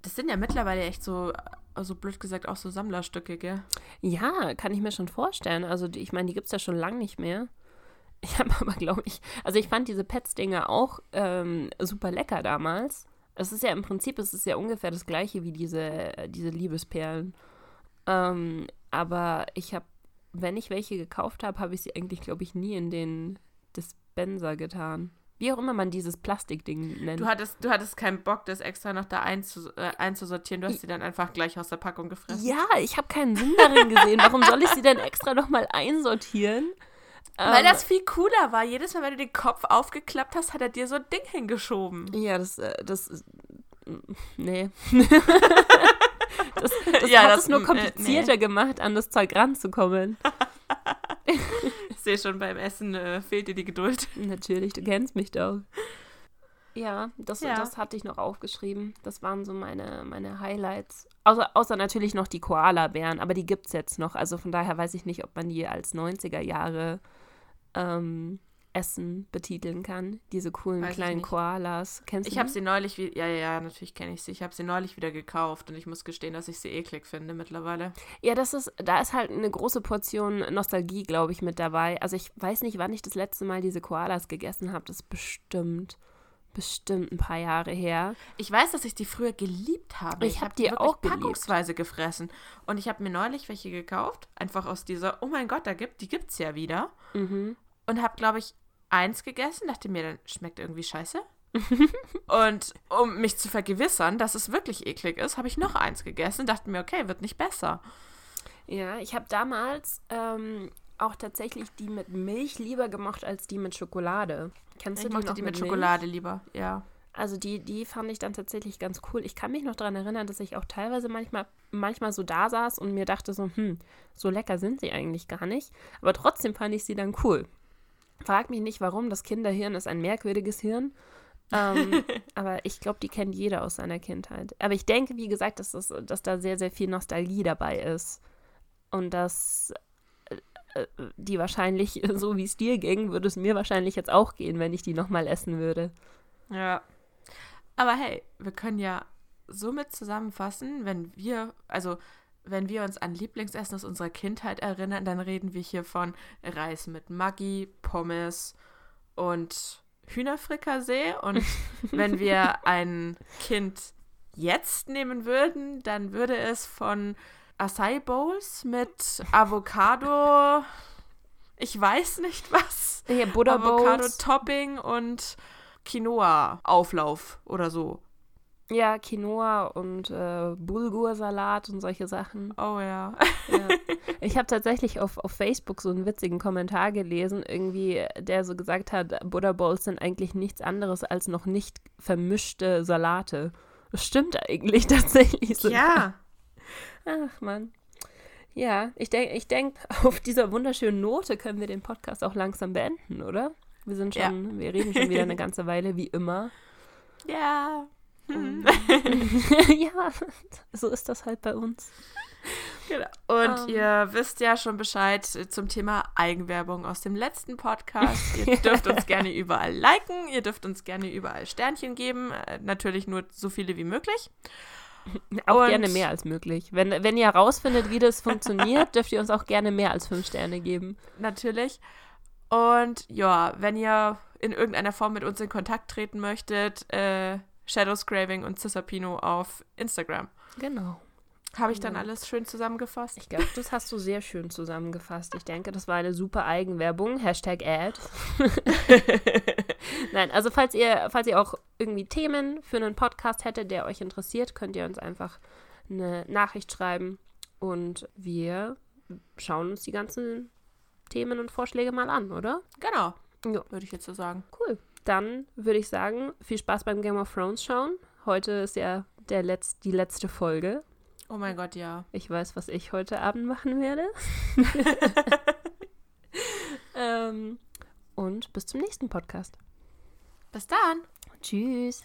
das sind ja mittlerweile echt so, also blöd gesagt, auch so Sammlerstücke, gell? Ja, kann ich mir schon vorstellen. Also, die, ich meine, die gibt es ja schon lange nicht mehr. Ich habe aber, glaube ich, also ich fand diese Pets-Dinger auch ähm, super lecker damals. Es ist ja im Prinzip, es ist ja ungefähr das gleiche wie diese, diese Liebesperlen. Ähm, aber ich habe, wenn ich welche gekauft habe, habe ich sie eigentlich, glaube ich, nie in den Dispenser getan. Wie auch immer man dieses Plastikding nennt. Du hattest, du hattest keinen Bock, das extra noch da einzus äh, einzusortieren. Du hast sie dann einfach gleich aus der Packung gefressen. ja, ich habe keinen Sinn darin gesehen. Warum soll ich sie denn extra nochmal einsortieren? Weil Ähm, das viel cooler war. Jedes Mal, wenn du den Kopf aufgeklappt hast, hat er dir so ein Ding hingeschoben. Ja, das, äh, das ist. Nee. das das Ja, hat das- es nur äh, komplizierter gemacht, an das Zeug ranzukommen. Ich sehe schon, beim Essen äh, fehlt dir die Geduld. Natürlich, du kennst mich doch. Ja, das, Ja. das hatte ich noch aufgeschrieben. Das waren so meine, meine Highlights. Außer, außer natürlich noch die Koala-Bären, aber die gibt es jetzt noch. Also von daher weiß ich nicht, ob man die als 90er Jahre ähm, Essen betiteln kann. Diese coolen Weiß ich kleinen. Koalas. Kennst Ich du habe die? sie neulich, wie ja, ja, natürlich kenne ich sie. Ich habe sie neulich wieder gekauft und ich muss gestehen, dass ich sie eklig finde mittlerweile. Ja, das ist, da ist halt eine große Portion Nostalgie, glaube ich, mit dabei. Also ich weiß nicht, wann ich das letzte Mal diese Koalas gegessen habe. Das ist bestimmt, bestimmt ein paar Jahre her. Ich weiß, dass ich die früher geliebt habe. Ich hab hab die wirklich auch geliebt. packungsweise gefressen. Und ich habe mir neulich welche gekauft, einfach aus dieser, oh mein Gott, da gibt, die gibt's ja wieder. Mhm. Und habe, glaube ich, eins gegessen, dachte mir, dann schmeckt irgendwie scheiße. und um mich zu vergewissern, dass es wirklich eklig ist, habe ich noch eins gegessen, dachte mir, okay, wird nicht besser. Ja, ich habe damals ähm, auch tatsächlich die mit Milch lieber gemacht als die mit Schokolade. Kennst du Ich die mochte die mit Milch? Schokolade lieber, ja. Also die, die fand ich dann tatsächlich ganz cool. Ich kann mich noch daran erinnern, dass ich auch teilweise manchmal, manchmal so da saß und mir dachte so, hm, so lecker sind sie eigentlich gar nicht. Aber trotzdem fand ich sie dann cool. Frag mich nicht, warum. Das Kinderhirn ist ein merkwürdiges Hirn. ähm, aber ich glaube, die kennt jeder aus seiner Kindheit. Aber ich denke, wie gesagt, dass, das, dass da sehr, sehr viel Nostalgie dabei ist. Und dass äh, äh, die wahrscheinlich, so wie es dir ging, würde es mir wahrscheinlich jetzt auch gehen, wenn ich die nochmal essen würde. Ja. Aber hey, wir können ja somit zusammenfassen, wenn wir, also wenn wir uns an Lieblingsessen aus unserer Kindheit erinnern, dann reden wir hier von Reis mit Maggi, Pommes und Hühnerfrikassee. Und wenn wir ein Kind jetzt nehmen würden, dann würde es von Acai Bowls mit Avocado, ich weiß nicht was, Bowls. Avocado-Topping und Quinoa-Auflauf oder so. Ja, Quinoa und äh, Bulgursalat und solche Sachen. Oh ja. Ja. Ich habe tatsächlich auf, auf Facebook so einen witzigen Kommentar gelesen, irgendwie, der so gesagt hat, Buddha Bowls sind eigentlich nichts anderes als noch nicht vermischte Salate. Das stimmt eigentlich tatsächlich so. Ja. Ach man. Ja, ich denke, ich denk, auf dieser wunderschönen Note können wir den Podcast auch langsam beenden, oder? Wir sind Ja. schon, wir reden schon wieder eine ganze Weile, wie immer. Ja. ja, so ist das halt bei uns. Genau. Und Ähm. ihr wisst ja schon Bescheid zum Thema Eigenwerbung aus dem letzten Podcast. Ihr dürft uns gerne überall liken, ihr dürft uns gerne überall Sternchen geben, äh, natürlich nur so viele wie möglich. Auch Und- gerne mehr als möglich. Wenn, wenn ihr herausfindet, wie das funktioniert, dürft ihr uns auch gerne mehr als fünf Sterne geben. Natürlich. Und ja, wenn ihr in irgendeiner Form mit uns in Kontakt treten möchtet, äh, Shadowscraving und Cisapino auf Instagram. Genau. Habe ich dann Ja. alles schön zusammengefasst? Ich glaube, das hast du sehr schön zusammengefasst. Ich denke, das war eine super Eigenwerbung. Hashtag Ad. Nein, also falls ihr, falls ihr auch irgendwie Themen für einen Podcast hättet, der euch interessiert, könnt ihr uns einfach eine Nachricht schreiben und wir schauen uns die ganzen Themen und Vorschläge mal an, oder? Genau, Ja. würde ich jetzt so sagen. Cool. Dann würde ich sagen, viel Spaß beim Game of Thrones schauen. Heute ist ja der Letz die letzte Folge. Oh mein Gott, ja. Ich weiß, was ich heute Abend machen werde. ähm, und bis zum nächsten Podcast. Bis dann. Tschüss.